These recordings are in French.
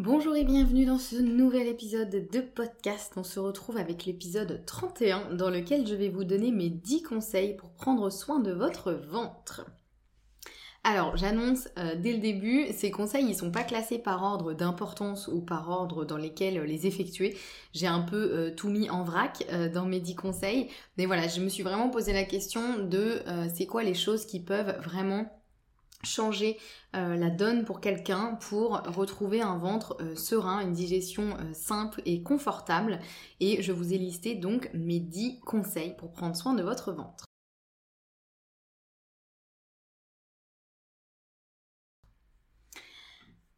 Bonjour et bienvenue dans ce nouvel épisode de podcast. On se retrouve avec l'épisode 31 dans lequel je vais vous donner mes 10 conseils pour prendre soin de votre ventre. Alors, j'annonce euh, dès le début, ces conseils, ils sont pas classés par ordre d'importance ou par ordre dans lesquels les effectuer. J'ai un peu euh, tout mis en vrac euh, dans mes 10 conseils. Mais voilà, je me suis vraiment posé la question de c'est quoi les choses qui peuvent vraiment changer euh, la donne pour quelqu'un pour retrouver un ventre euh, serein, une digestion euh, simple et confortable. Et je vous ai listé donc mes 10 conseils pour prendre soin de votre ventre.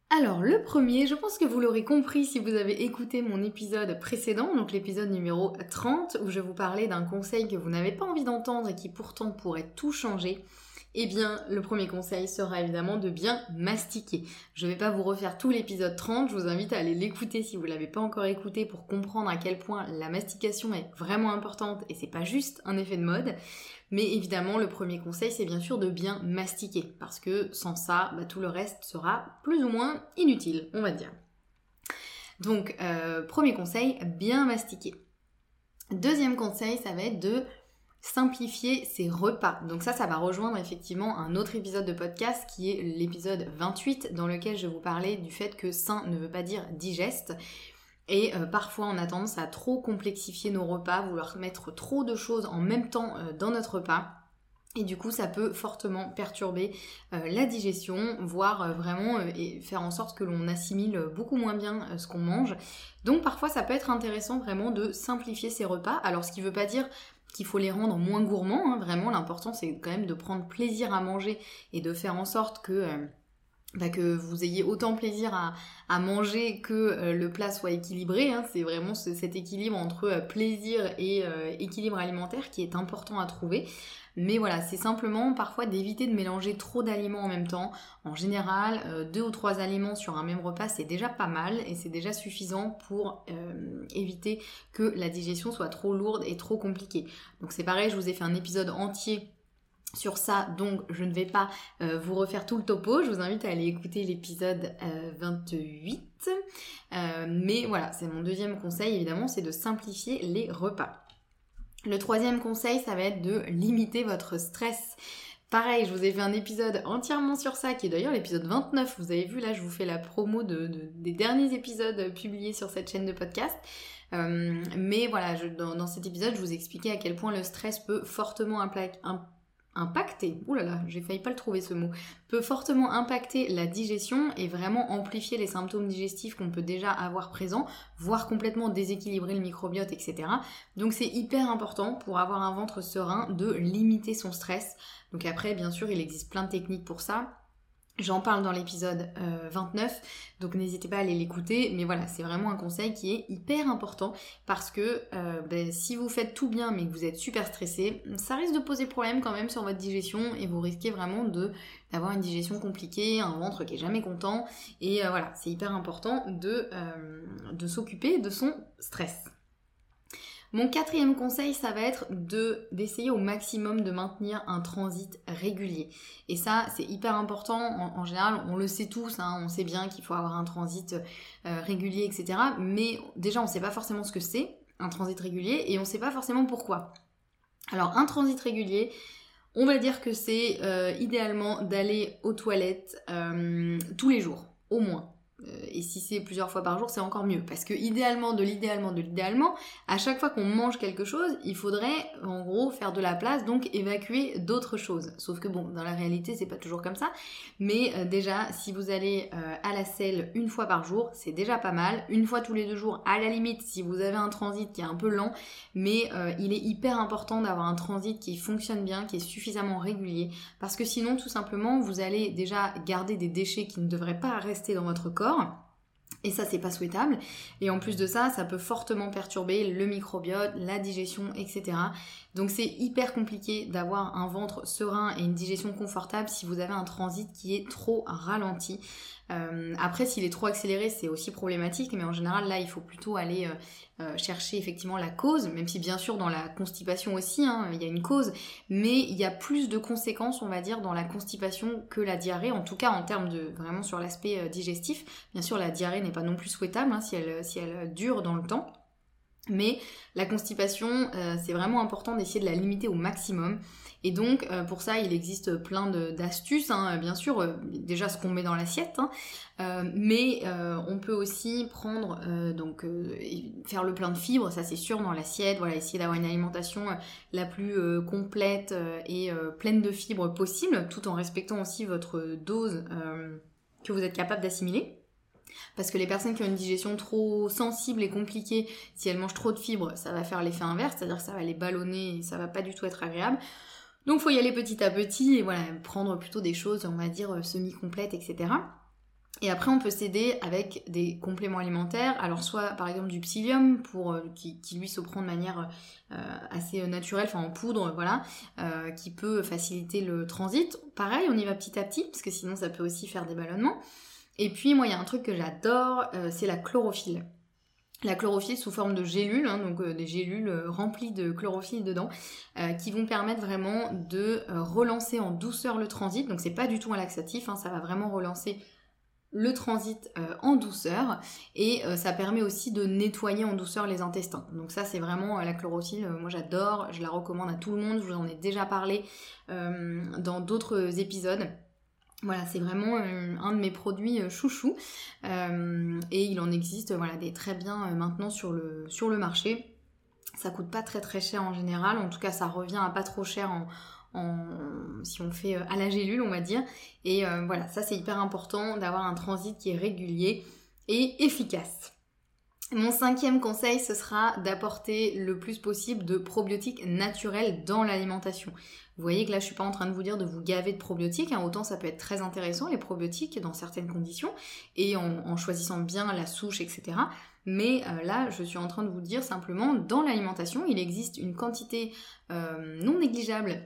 Alors le premier, je pense que vous l'aurez compris si vous avez écouté mon épisode précédent, donc l'épisode numéro 30, où je vous parlais d'un conseil que vous n'avez pas envie d'entendre et qui pourtant pourrait tout changer eh bien, le premier conseil sera évidemment de bien mastiquer. Je ne vais pas vous refaire tout l'épisode 30, je vous invite à aller l'écouter si vous ne l'avez pas encore écouté pour comprendre à quel point la mastication est vraiment importante et c'est pas juste un effet de mode. Mais évidemment, le premier conseil, c'est bien sûr de bien mastiquer, parce que sans ça, bah, tout le reste sera plus ou moins inutile, on va dire. Donc, euh, premier conseil, bien mastiquer. Deuxième conseil, ça va être de simplifier ses repas. Donc ça, ça va rejoindre effectivement un autre épisode de podcast qui est l'épisode 28 dans lequel je vous parlais du fait que sain ne veut pas dire digeste. Et euh, parfois on a tendance à trop complexifier nos repas, vouloir mettre trop de choses en même temps euh, dans notre repas. Et du coup, ça peut fortement perturber euh, la digestion, voire vraiment et faire en sorte que l'on assimile beaucoup moins bien ce qu'on mange. Donc parfois, ça peut être intéressant vraiment de simplifier ses repas. Alors, ce qui ne veut pas dire qu'il faut les rendre moins gourmands. Hein. Vraiment, l'important c'est quand même de prendre plaisir à manger et de faire en sorte que, euh, bah, que vous ayez autant plaisir à, manger que euh, le plat soit équilibré. Hein. C'est vraiment cet équilibre entre euh, plaisir et équilibre alimentaire qui est important à trouver. Mais voilà, c'est simplement parfois d'éviter de mélanger trop d'aliments en même temps. En général, euh, deux ou trois aliments sur un même repas, c'est déjà pas mal et c'est déjà suffisant pour euh, éviter que la digestion soit trop lourde et trop compliquée. Donc c'est pareil, je vous ai fait un épisode entier sur ça, donc je ne vais pas euh, vous refaire tout le topo, je vous invite à aller écouter l'épisode 28. mais voilà, c'est mon deuxième conseil évidemment, c'est de simplifier les repas. Le troisième conseil, ça va être de limiter votre stress. Pareil, je vous ai fait un épisode entièrement sur ça, qui est d'ailleurs l'épisode 29. Vous avez vu, là, je vous fais la promo de, des derniers épisodes publiés sur cette chaîne de podcast. Euh, mais voilà, dans, cet épisode, je vous expliquais à quel point le stress peut fortement impliquer impacter, oulala, j'ai failli pas le trouver ce mot, peut fortement impacter la digestion et vraiment amplifier les symptômes digestifs qu'on peut déjà avoir présents, voire complètement déséquilibrer le microbiote, etc. Donc c'est hyper important pour avoir un ventre serein de limiter son stress. Donc après, bien sûr, il existe plein de techniques pour ça. J'en parle dans l'épisode 29, euh, donc n'hésitez pas à aller l'écouter. Mais voilà, c'est vraiment un conseil qui est hyper important parce que euh, ben, si vous faites tout bien mais que vous êtes super stressé, ça risque de poser problème quand même sur votre digestion et vous risquez vraiment de d'avoir une digestion compliquée, un ventre qui est jamais content. Et euh, voilà, c'est hyper important de, de s'occuper de son stress. Mon quatrième conseil, ça va être de d'essayer au maximum de maintenir un transit régulier. Et ça, c'est hyper important. En, général, on le sait tous, hein, on sait bien qu'il faut avoir un transit euh, régulier, etc. Mais déjà, on ne sait pas forcément ce que c'est, un transit régulier, et on ne sait pas forcément pourquoi. Alors, un transit régulier, on va dire que c'est euh, idéalement d'aller aux toilettes euh, tous les jours, au moins. Euh, et si c'est plusieurs fois par jour, c'est encore mieux. Parce que idéalement, de l'idéalement, de l'idéalement, à chaque fois qu'on mange quelque chose, il faudrait en gros faire de la place, donc évacuer d'autres choses. Sauf que bon, dans la réalité, c'est pas toujours comme ça. Mais euh, déjà, si vous allez euh, à la selle une fois par jour, c'est déjà pas mal. Une fois tous les deux jours, à la limite, si vous avez un transit qui est un peu lent, mais il est hyper important d'avoir un transit qui fonctionne bien, qui est suffisamment régulier. Parce que sinon, tout simplement, vous allez déjà garder des déchets qui ne devraient pas rester dans votre corps et ça, c'est pas souhaitable. Et en plus de ça, ça peut fortement perturber le microbiote, la digestion, etc. Donc c'est hyper compliqué d'avoir un ventre serein et une digestion confortable si vous avez un transit qui est trop ralenti. Euh, après, s'il est trop accéléré, c'est aussi problématique, mais en général, là, il faut plutôt aller euh, euh, chercher effectivement la cause, même si bien sûr dans la constipation aussi, hein, il y a une cause, mais il y a plus de conséquences, on va dire, dans la constipation que la diarrhée, en tout cas en termes de vraiment sur l'aspect digestif. Bien sûr, la diarrhée n'est pas non plus souhaitable hein, si, elle, si elle dure dans le temps. Mais la constipation, c'est vraiment important d'essayer de la limiter au maximum. Et donc euh, pour ça, il existe plein d'astuces, hein, bien sûr, euh, déjà ce qu'on met dans l'assiette, hein. euh, mais on peut aussi prendre, donc faire le plein de fibres, ça c'est sûr dans l'assiette, voilà, essayer d'avoir une alimentation la plus complète et pleine de fibres possible, tout en respectant aussi votre dose que vous êtes capable d'assimiler. Parce que les personnes qui ont une digestion trop sensible et compliquée, si elles mangent trop de fibres, ça va faire l'effet inverse, c'est-à-dire que ça va les ballonner et ça va pas du tout être agréable. Donc faut y aller petit à petit et voilà, prendre plutôt des choses, on va dire, euh, semi-complètes, etc. Et après, on peut s'aider avec des compléments alimentaires. Alors, soit par exemple du psyllium, pour, euh, qui, lui se prend de manière euh, assez naturelle, enfin en poudre, voilà, qui peut faciliter le transit. Pareil, on y va petit à petit, parce que sinon ça peut aussi faire des ballonnements. Et puis, moi, il y a un truc que j'adore, c'est la chlorophylle la chlorophylle sous forme de gélules, hein, donc euh, des gélules euh, remplies de chlorophylle dedans, euh, qui vont permettre vraiment de relancer en douceur le transit. Donc c'est pas du tout un laxatif, hein, ça va vraiment relancer le transit en douceur et ça permet aussi de nettoyer en douceur les intestins. Donc ça c'est vraiment la chlorophylle, moi j'adore, je la recommande à tout le monde, je vous en ai déjà parlé dans d'autres épisodes. Voilà, c'est vraiment euh, un de mes produits euh, chouchou euh, et il en existe voilà des très bien maintenant sur le marché. Ça coûte pas très très cher en général, en tout cas ça revient à pas trop cher en, si on fait à la gélule on va dire. Et voilà, ça c'est hyper important d'avoir un transit qui est régulier et efficace. Mon cinquième conseil, ce sera d'apporter le plus possible de probiotiques naturels dans l'alimentation. Vous voyez que là, je suis pas en train de vous dire de vous gaver de probiotiques, hein. autant ça peut être très intéressant, les probiotiques, dans certaines conditions, et en, choisissant bien la souche, etc. Mais euh, là, je suis en train de vous dire simplement, dans l'alimentation, il existe une quantité euh, non négligeable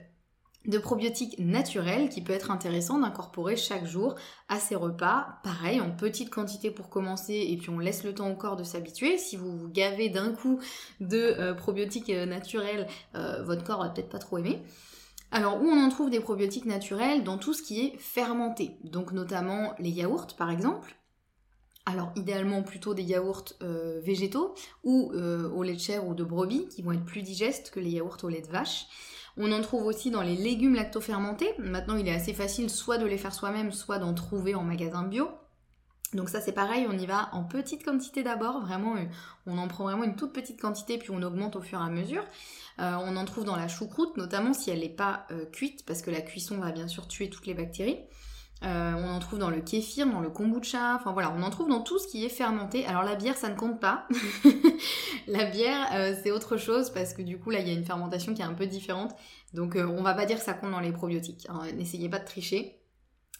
de probiotiques naturels qui peut être intéressant d'incorporer chaque jour à ses repas. Pareil, en petite quantité pour commencer et puis on laisse le temps au corps de s'habituer. Si vous vous gavez d'un coup de euh, probiotiques euh, naturels, euh, votre corps va peut-être pas trop aimer. Alors où on en trouve des probiotiques naturels? Dans tout ce qui est fermenté, donc notamment les yaourts par exemple. Alors idéalement plutôt des yaourts végétaux ou au lait de chèvre ou de brebis qui vont être plus digestes que les yaourts au lait de vache. On en trouve aussi dans les légumes lactofermentés. Maintenant, il est assez facile soit de les faire soi-même, soit d'en trouver en magasin bio. Donc ça c'est pareil, on y va en petite quantité d'abord, vraiment euh, on en prend vraiment une toute petite quantité puis on augmente au fur et à mesure. Euh, on en trouve dans la choucroute notamment si elle n'est pas euh, cuite parce que la cuisson va bien sûr tuer toutes les bactéries. Euh, on en trouve dans le kéfir, dans le kombucha, enfin voilà, on en trouve dans tout ce qui est fermenté. Alors la bière, ça ne compte pas. la bière, euh, c'est autre chose parce que du coup, là, il y a une fermentation qui est un peu différente. Donc euh, on va pas dire que ça compte dans les probiotiques. Hein. N'essayez pas de tricher.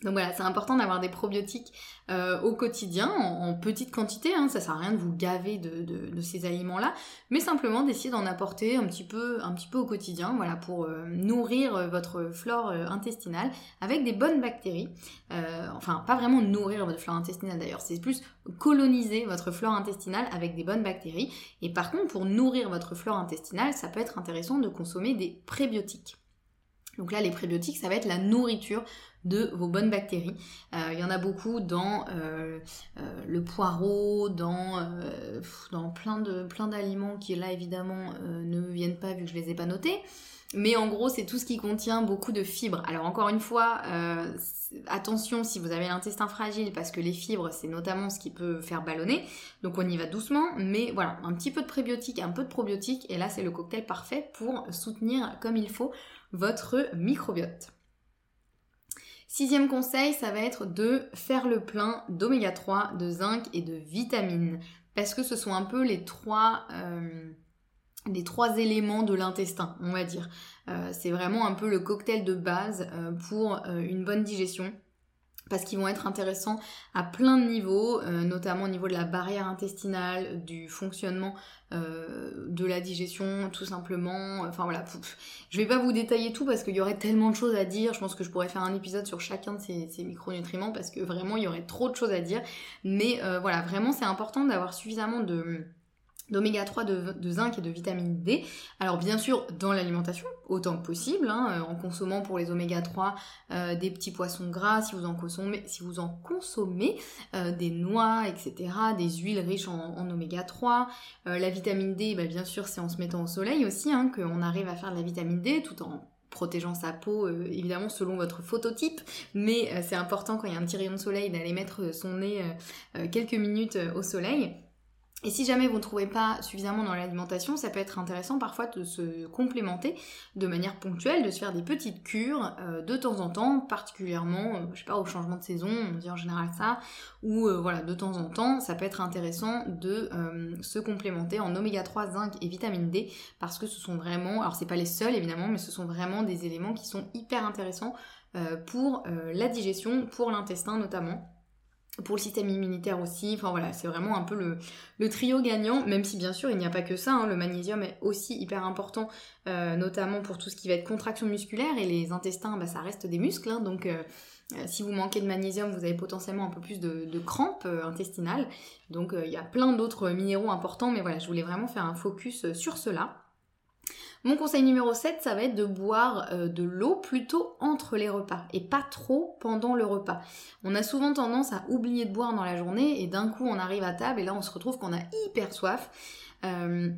Donc voilà, c'est important d'avoir des probiotiques euh, au quotidien, en, petite quantité, hein, ça sert à rien de vous gaver de, ces aliments-là, mais simplement d'essayer d'en apporter un petit, peu, un petit peu au quotidien, voilà, pour euh, nourrir euh, votre flore intestinale avec des bonnes bactéries. enfin, pas vraiment nourrir votre flore intestinale d'ailleurs, c'est plus coloniser votre flore intestinale avec des bonnes bactéries. Et par contre, pour nourrir votre flore intestinale, ça peut être intéressant de consommer des prébiotiques. Donc là, les prébiotiques, ça va être la nourriture de vos bonnes bactéries. Il y en a beaucoup dans le poireau, dans, plein de plein d'aliments qui là évidemment ne viennent pas vu que je les ai pas notés. Mais en gros, c'est tout ce qui contient beaucoup de fibres. Alors encore une fois, euh, attention si vous avez l'intestin fragile, parce que les fibres, c'est notamment ce qui peut faire ballonner. Donc on y va doucement, mais voilà, un petit peu de prébiotiques, un peu de probiotiques, et là c'est le cocktail parfait pour soutenir comme il faut votre microbiote. Sixième conseil, ça va être de faire le plein d'oméga 3, de zinc et de vitamines. Parce que ce sont un peu les trois... Euh, les trois éléments de l'intestin, on va dire. Euh, c'est vraiment un peu le cocktail de base euh, pour euh, une bonne digestion parce qu'ils vont être intéressants à plein de niveaux, notamment au niveau de la barrière intestinale, du fonctionnement de la digestion, tout simplement. Enfin voilà, je vais pas vous détailler tout parce qu'il y aurait tellement de choses à dire. Je pense que je pourrais faire un épisode sur chacun de ces, ces micronutriments parce que vraiment il y aurait trop de choses à dire. Mais voilà, vraiment c'est important d'avoir suffisamment de d'oméga 3, de, zinc et de vitamine D. Alors bien sûr dans l'alimentation, autant que possible, hein, euh, en consommant pour les oméga 3 euh, des petits poissons gras, si vous en consommez, euh, des noix, etc., des huiles riches en, oméga 3. la vitamine D, bah, bien sûr c'est en se mettant au soleil aussi hein, qu'on arrive à faire de la vitamine D tout en protégeant sa peau, évidemment selon votre phototype, mais c'est important quand il y a un petit rayon de soleil d'aller mettre son nez quelques minutes au soleil. Et si jamais vous ne trouvez pas suffisamment dans l'alimentation, ça peut être intéressant parfois de se complémenter de manière ponctuelle, de se faire des petites cures euh, de temps en temps, particulièrement, euh, je sais pas, au changement de saison, on dit en général ça, ou euh, voilà, de temps en temps, ça peut être intéressant de se complémenter en oméga 3, zinc et vitamine D, parce que ce sont vraiment, alors c'est pas les seuls évidemment, mais ce sont vraiment des éléments qui sont hyper intéressants pour la digestion, pour l'intestin notamment pour le système immunitaire aussi. Enfin voilà, c'est vraiment un peu le, trio gagnant, même si bien sûr il n'y a pas que ça. Hein. le magnésium est aussi hyper important, euh, notamment pour tout ce qui va être contraction musculaire et les intestins, bah, ça reste des muscles. Hein. donc euh, euh, si vous manquez de magnésium, vous avez potentiellement un peu plus de, de crampes intestinales. Donc il y a plein d'autres minéraux importants, mais voilà, je voulais vraiment faire un focus sur cela. Mon conseil numéro 7, ça va être de boire euh, de l'eau plutôt entre les repas et pas trop pendant le repas. On a souvent tendance à oublier de boire dans la journée et d'un coup on arrive à table et là on se retrouve qu'on a hyper soif. Euh,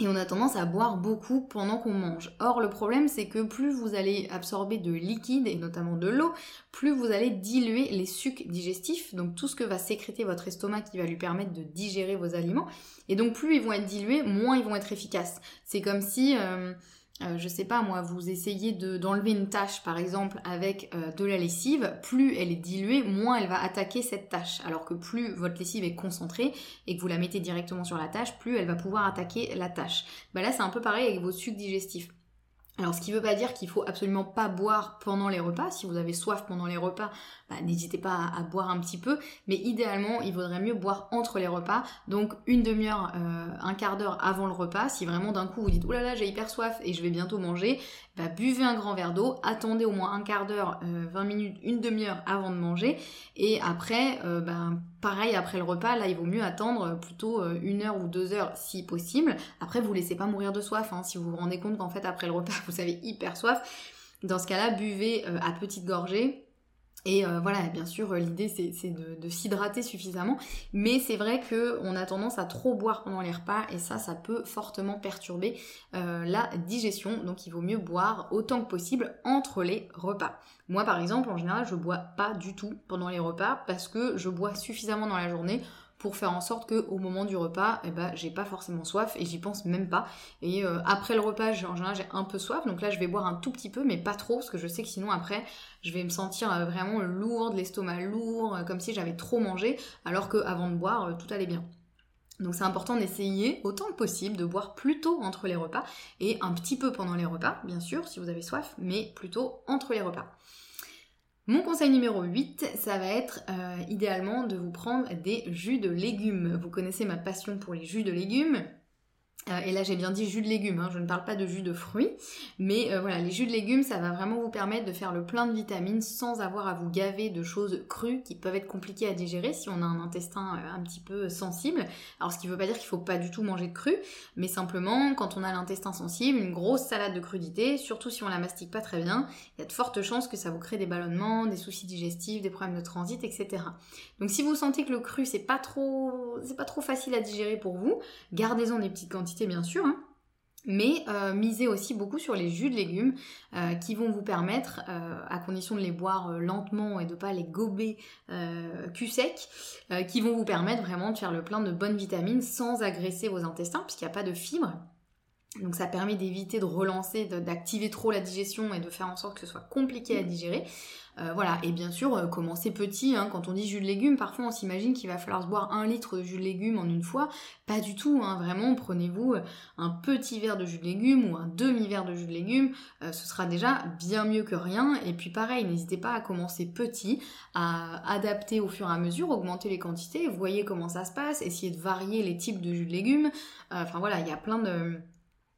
et on a tendance à boire beaucoup pendant qu'on mange. Or, le problème, c'est que plus vous allez absorber de liquide, et notamment de l'eau, plus vous allez diluer les sucs digestifs, donc tout ce que va sécréter votre estomac qui va lui permettre de digérer vos aliments. Et donc, plus ils vont être dilués, moins ils vont être efficaces. C'est comme si... Euh, euh, je sais pas moi, vous essayez d'enlever une tâche par exemple avec euh, de la lessive, plus elle est diluée, moins elle va attaquer cette tâche. Alors que plus votre lessive est concentrée et que vous la mettez directement sur la tâche, plus elle va pouvoir attaquer la tâche. Bah là c'est un peu pareil avec vos sucs digestifs. Alors ce qui ne veut pas dire qu'il faut absolument pas boire pendant les repas. Si vous avez soif pendant les repas, bah, n'hésitez pas à, boire un petit peu. Mais idéalement, il vaudrait mieux boire entre les repas. Donc une demi-heure, euh, un quart d'heure avant le repas. Si vraiment d'un coup vous dites oh là là j'ai hyper soif et je vais bientôt manger, bah, buvez un grand verre d'eau. Attendez au moins un quart d'heure, 20 euh, minutes, une demi-heure avant de manger. Et après, euh, bah, pareil après le repas, là il vaut mieux attendre plutôt une heure ou deux heures si possible. Après vous laissez pas mourir de soif. Hein, si vous vous rendez compte qu'en fait après le repas vous avez hyper soif. Dans ce cas-là, buvez à petite gorgée et euh, voilà, bien sûr, l'idée c'est de, s'hydrater suffisamment, mais c'est vrai qu'on a tendance à trop boire pendant les repas et ça, ça peut fortement perturber euh, la digestion. Donc il vaut mieux boire autant que possible entre les repas. Moi par exemple, en général, je bois pas du tout pendant les repas parce que je bois suffisamment dans la journée pour faire en sorte que au moment du repas, eh ben, j'ai pas forcément soif et j'y pense même pas. Et euh, après le repas, en général, j'ai un peu soif, donc là je vais boire un tout petit peu, mais pas trop, parce que je sais que sinon après, je vais me sentir euh, vraiment lourd, de l'estomac lourd, euh, comme si j'avais trop mangé, alors que avant de boire, tout allait bien. Donc c'est important d'essayer autant que possible de boire plutôt entre les repas et un petit peu pendant les repas, bien sûr, si vous avez soif, mais plutôt entre les repas. Mon conseil numéro 8, ça va être euh, idéalement de vous prendre des jus de légumes. Vous connaissez ma passion pour les jus de légumes. Euh, et là j'ai bien dit jus de légumes, hein, je ne parle pas de jus de fruits, mais euh, voilà, les jus de légumes ça va vraiment vous permettre de faire le plein de vitamines sans avoir à vous gaver de choses crues qui peuvent être compliquées à digérer si on a un intestin euh, un petit peu sensible. Alors ce qui ne veut pas dire qu'il faut pas du tout manger de cru, mais simplement quand on a l'intestin sensible, une grosse salade de crudité, surtout si on la mastique pas très bien, il y a de fortes chances que ça vous crée des ballonnements, des soucis digestifs, des problèmes de transit, etc. Donc si vous sentez que le cru c'est pas trop, c'est pas trop facile à digérer pour vous, gardez-en des petites quantités bien sûr, hein. mais euh, misez aussi beaucoup sur les jus de légumes euh, qui vont vous permettre, euh, à condition de les boire lentement et de pas les gober cul sec, qui vont vous permettre vraiment de faire le plein de bonnes vitamines sans agresser vos intestins puisqu'il n'y a pas de fibres. Donc ça permet d'éviter de relancer, d'activer trop la digestion et de faire en sorte que ce soit compliqué à digérer. Euh, voilà, et bien sûr, euh, commencer petit, hein. quand on dit jus de légumes, parfois on s'imagine qu'il va falloir se boire un litre de jus de légumes en une fois. Pas du tout, hein. vraiment, prenez-vous euh, un petit verre de jus de légumes ou un demi-verre de jus de légumes, ce sera déjà bien mieux que rien. Et puis pareil, n'hésitez pas à commencer petit, à adapter au fur et à mesure, augmenter les quantités, voyez comment ça se passe, essayez de varier les types de jus de légumes. Enfin voilà, il y a plein de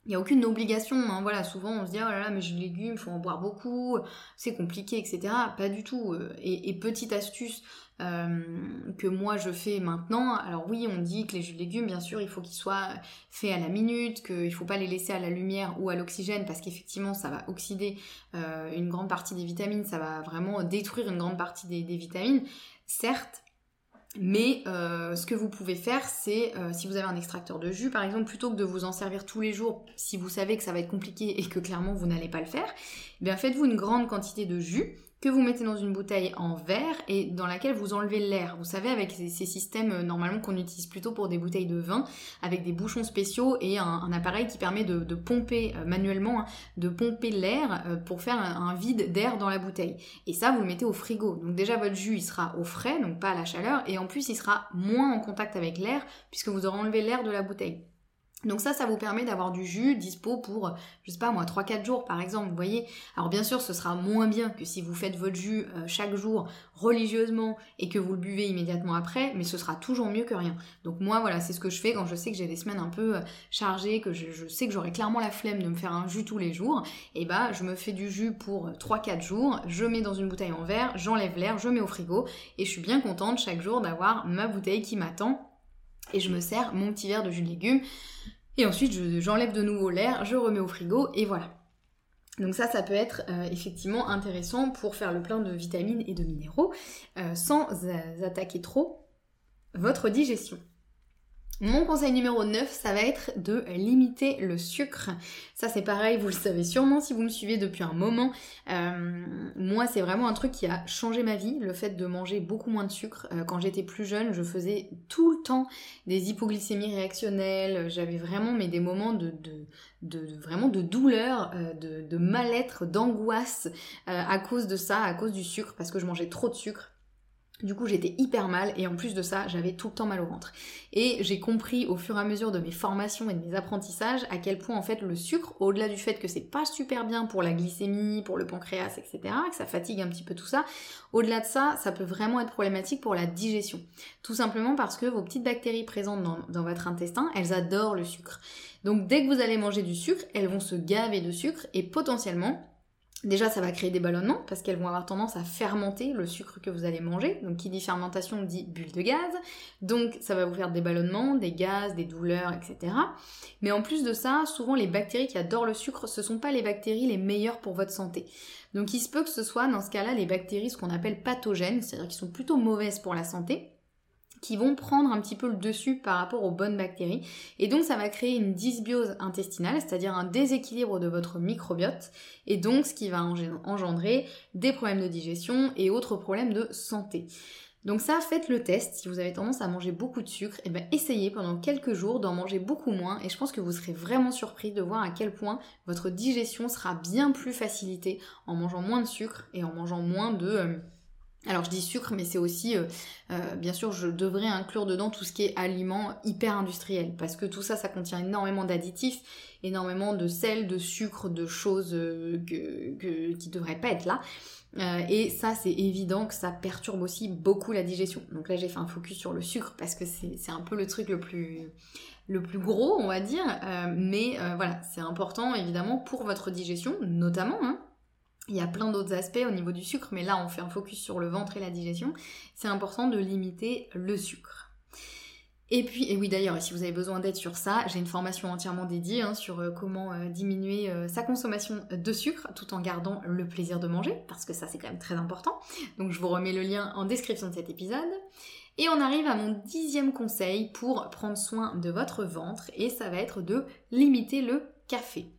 il n'y a aucune obligation, hein. voilà, souvent on se dit oh là là mais j'ai des légumes, faut en boire beaucoup, c'est compliqué, etc. Pas du tout. Euh. Et, petite astuce euh, que moi je fais maintenant, alors oui on dit que les jus de légumes bien sûr il faut qu'ils soient faits à la minute, qu'il ne faut pas les laisser à la lumière ou à l'oxygène parce qu'effectivement ça va oxyder euh, une grande partie des vitamines, ça va vraiment détruire une grande partie des, des vitamines. Certes, mais euh, ce que vous pouvez faire, c'est euh, si vous avez un extracteur de jus, par exemple, plutôt que de vous en servir tous les jours, si vous savez que ça va être compliqué et que clairement vous n'allez pas le faire, eh bien faites-vous une grande quantité de jus que vous mettez dans une bouteille en verre et dans laquelle vous enlevez l'air. Vous savez, avec ces, systèmes euh, normalement qu'on utilise plutôt pour des bouteilles de vin, avec des bouchons spéciaux et un, appareil qui permet de, pomper euh, manuellement, hein, de pomper l'air euh, pour faire un, vide d'air dans la bouteille. Et ça, vous le mettez au frigo. Donc déjà, votre jus, il sera au frais, donc pas à la chaleur, et en plus, il sera moins en contact avec l'air puisque vous aurez enlevé l'air de la bouteille. Donc ça, ça vous permet d'avoir du jus dispo pour, je sais pas moi, 3-4 jours par exemple, vous voyez. Alors bien sûr, ce sera moins bien que si vous faites votre jus euh, chaque jour religieusement et que vous le buvez immédiatement après, mais ce sera toujours mieux que rien. Donc moi, voilà, c'est ce que je fais quand je sais que j'ai des semaines un peu euh, chargées, que je, sais que j'aurai clairement la flemme de me faire un jus tous les jours, et bah je me fais du jus pour 3-4 jours, je mets dans une bouteille en verre, j'enlève l'air, je mets au frigo, et je suis bien contente chaque jour d'avoir ma bouteille qui m'attend et je me sers mon petit verre de jus de légumes. Et ensuite, j'enlève de nouveau l'air, je remets au frigo et voilà. Donc ça, ça peut être euh, effectivement intéressant pour faire le plein de vitamines et de minéraux euh, sans attaquer trop votre digestion. Mon conseil numéro 9, ça va être de limiter le sucre. Ça c'est pareil, vous le savez sûrement si vous me suivez depuis un moment. Euh, moi c'est vraiment un truc qui a changé ma vie, le fait de manger beaucoup moins de sucre. Euh, quand j'étais plus jeune, je faisais tout le temps des hypoglycémies réactionnelles. J'avais vraiment mais des moments de, vraiment de douleur, euh, de mal-être, d'angoisse à cause de ça, à cause du sucre, parce que je mangeais trop de sucre. Du coup, j'étais hyper mal et en plus de ça, j'avais tout le temps mal au ventre. Et j'ai compris au fur et à mesure de mes formations et de mes apprentissages à quel point en fait le sucre, au-delà du fait que c'est pas super bien pour la glycémie, pour le pancréas, etc., que ça fatigue un petit peu tout ça, au-delà de ça, ça peut vraiment être problématique pour la digestion. Tout simplement parce que vos petites bactéries présentes dans, dans votre intestin, elles adorent le sucre. Donc dès que vous allez manger du sucre, elles vont se gaver de sucre et potentiellement Déjà, ça va créer des ballonnements parce qu'elles vont avoir tendance à fermenter le sucre que vous allez manger. Donc, qui dit fermentation dit bulle de gaz. Donc, ça va vous faire des ballonnements, des gaz, des douleurs, etc. Mais en plus de ça, souvent les bactéries qui adorent le sucre, ce sont pas les bactéries les meilleures pour votre santé. Donc, il se peut que ce soit dans ce cas-là les bactéries ce qu'on appelle pathogènes, c'est-à-dire qui sont plutôt mauvaises pour la santé qui vont prendre un petit peu le dessus par rapport aux bonnes bactéries. Et donc ça va créer une dysbiose intestinale, c'est-à-dire un déséquilibre de votre microbiote, et donc ce qui va engendrer des problèmes de digestion et autres problèmes de santé. Donc ça, faites le test. Si vous avez tendance à manger beaucoup de sucre, et eh bien essayez pendant quelques jours d'en manger beaucoup moins. Et je pense que vous serez vraiment surpris de voir à quel point votre digestion sera bien plus facilitée en mangeant moins de sucre et en mangeant moins de... Euh, Alors je dis sucre, mais c'est aussi, euh, euh, bien sûr, je devrais inclure dedans tout ce qui est aliments hyper industriels, parce que tout ça, ça contient énormément d'additifs, énormément de sel, de sucre, de choses euh, qui devraient pas être là. et ça, c'est évident que ça perturbe aussi beaucoup la digestion. Donc là, j'ai fait un focus sur le sucre parce que c'est un peu le truc le plus, le plus gros, on va dire. mais voilà, c'est important évidemment pour votre digestion, notamment. Hein, il y a plein d'autres aspects au niveau du sucre, mais là on fait un focus sur le ventre et la digestion. C'est important de limiter le sucre. Et puis, et oui d'ailleurs, si vous avez besoin d'aide sur ça, j'ai une formation entièrement dédiée hein, sur euh, comment euh, diminuer euh, sa consommation de sucre tout en gardant le plaisir de manger, parce que ça c'est quand même très important. Donc je vous remets le lien en description de cet épisode. Et on arrive à mon dixième conseil pour prendre soin de votre ventre, et ça va être de limiter le café.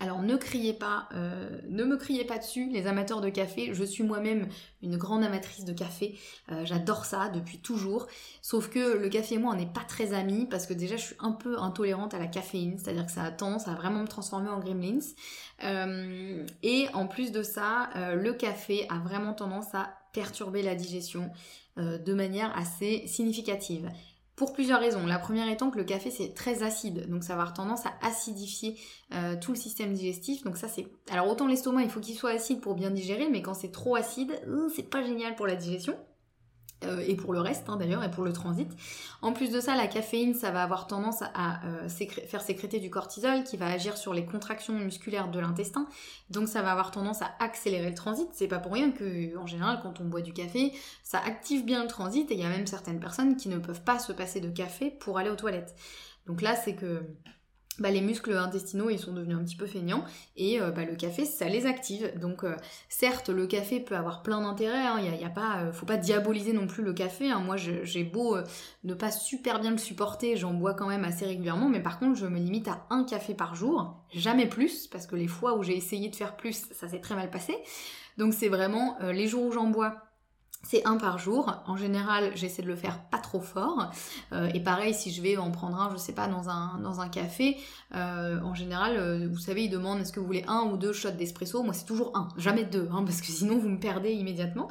Alors ne criez pas, euh, ne me criez pas dessus, les amateurs de café. Je suis moi-même une grande amatrice de café. Euh, j'adore ça depuis toujours. Sauf que le café et moi, on n'est pas très amis parce que déjà, je suis un peu intolérante à la caféine, c'est-à-dire que ça a tendance à vraiment me transformer en gremlins. Euh, et en plus de ça, le café a vraiment tendance à perturber la digestion de manière assez significative. Pour plusieurs raisons. La première étant que le café c'est très acide, donc ça va avoir tendance à acidifier euh, tout le système digestif. Donc ça c'est. Alors autant l'estomac il faut qu'il soit acide pour bien digérer, mais quand c'est trop acide, euh, c'est pas génial pour la digestion. Euh, et pour le reste hein, d'ailleurs, et pour le transit. En plus de ça, la caféine, ça va avoir tendance à, euh, faire sécréter du cortisol qui va agir sur les contractions musculaires de l'intestin. Donc ça va avoir tendance à accélérer le transit. C'est pas pour rien que, en général, quand on boit du café, ça active bien le transit et il y a même certaines personnes qui ne peuvent pas se passer de café pour aller aux toilettes. Donc là, c'est que bah, les muscles intestinaux ils sont devenus un petit peu feignants et euh, bah, le café ça les active donc euh, certes le café peut avoir plein d'intérêts il hein, y, a, pas euh, faut pas diaboliser non plus le café hein. moi j'ai beau ne pas super bien le supporter j'en bois quand même assez régulièrement mais par contre je me limite à un café par jour jamais plus parce que les fois où j'ai essayé de faire plus ça s'est très mal passé donc c'est vraiment les jours où j'en bois c'est un par jour. En général, j'essaie de le faire pas trop fort. Euh, et pareil, si je vais en prendre un, je sais pas, dans un, dans un café, euh, en général, euh, vous savez, ils demandent est-ce que vous voulez un ou deux shots d'espresso? Moi, c'est toujours un, jamais deux, hein, parce que sinon, vous me perdez immédiatement.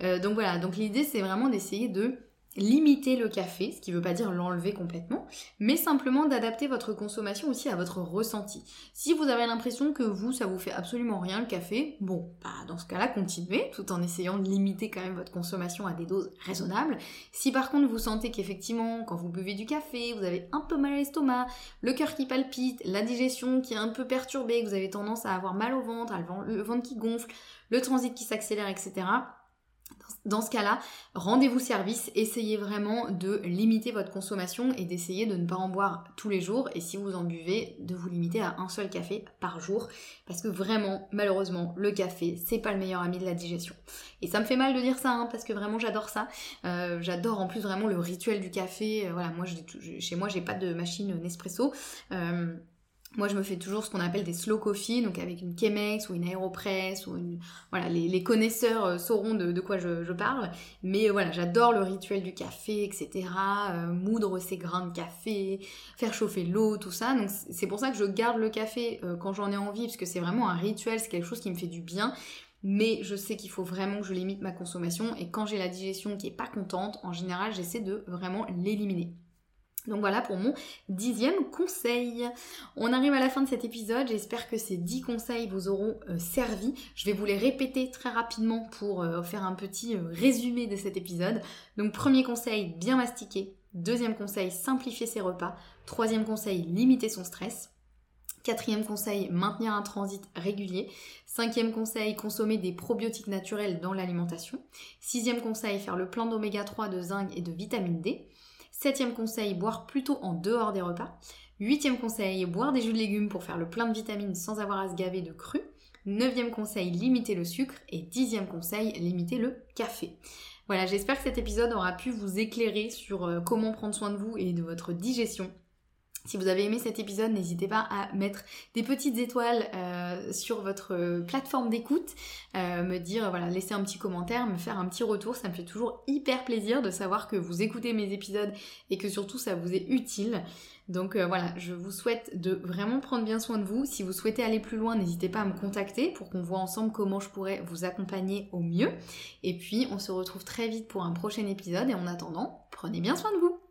donc voilà, donc l'idée, c'est vraiment d'essayer de limiter le café, ce qui ne veut pas dire l'enlever complètement, mais simplement d'adapter votre consommation aussi à votre ressenti. Si vous avez l'impression que vous, ça vous fait absolument rien le café, bon, bah dans ce cas-là, continuez, tout en essayant de limiter quand même votre consommation à des doses raisonnables. Si par contre vous sentez qu'effectivement, quand vous buvez du café, vous avez un peu mal à l'estomac, le cœur qui palpite, la digestion qui est un peu perturbée, que vous avez tendance à avoir mal au ventre, le ventre qui gonfle, le transit qui s'accélère, etc., dans ce cas-là, rendez-vous service, essayez vraiment de limiter votre consommation et d'essayer de ne pas en boire tous les jours et si vous en buvez, de vous limiter à un seul café par jour parce que vraiment, malheureusement, le café, c'est pas le meilleur ami de la digestion. Et ça me fait mal de dire ça hein, parce que vraiment j'adore ça. Euh, j'adore en plus vraiment le rituel du café. Euh, voilà, moi chez moi j'ai pas de machine Nespresso. Euh, moi, je me fais toujours ce qu'on appelle des slow coffee, donc avec une Chemex ou une Aeropress ou une... Voilà, les, connaisseurs euh, sauront de, quoi je, parle. Mais euh, voilà, j'adore le rituel du café, etc. Euh, moudre ses grains de café, faire chauffer l'eau, tout ça. Donc c'est pour ça que je garde le café quand j'en ai envie, parce que c'est vraiment un rituel, c'est quelque chose qui me fait du bien. Mais je sais qu'il faut vraiment que je limite ma consommation. Et quand j'ai la digestion qui est pas contente, en général, j'essaie de vraiment l'éliminer. Donc voilà pour mon dixième conseil. On arrive à la fin de cet épisode, j'espère que ces dix conseils vous auront euh, servi. Je vais vous les répéter très rapidement pour euh, faire un petit euh, résumé de cet épisode. Donc premier conseil, bien mastiquer. Deuxième conseil, simplifier ses repas. Troisième conseil, limiter son stress. Quatrième conseil, maintenir un transit régulier. Cinquième conseil, consommer des probiotiques naturels dans l'alimentation. Sixième conseil, faire le plein d'oméga 3, de zinc et de vitamine D. Septième conseil, boire plutôt en dehors des repas. Huitième conseil, boire des jus de légumes pour faire le plein de vitamines sans avoir à se gaver de cru. Neuvième conseil, limiter le sucre. Et dixième conseil, limiter le café. Voilà, j'espère que cet épisode aura pu vous éclairer sur euh, comment prendre soin de vous et de votre digestion Si vous avez aimé cet épisode, n'hésitez pas à mettre des petites étoiles euh, sur votre plateforme d'écoute, euh, me dire, voilà, laisser un petit commentaire, me faire un petit retour. Ça me fait toujours hyper plaisir de savoir que vous écoutez mes épisodes et que surtout ça vous est utile. Donc euh, voilà, je vous souhaite de vraiment prendre bien soin de vous. Si vous souhaitez aller plus loin, n'hésitez pas à me contacter pour qu'on voit ensemble comment je pourrais vous accompagner au mieux. Et puis on se retrouve très vite pour un prochain épisode et en attendant, prenez bien soin de vous.